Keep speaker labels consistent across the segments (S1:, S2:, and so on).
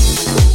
S1: Thank you.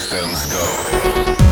S2: Distance Go.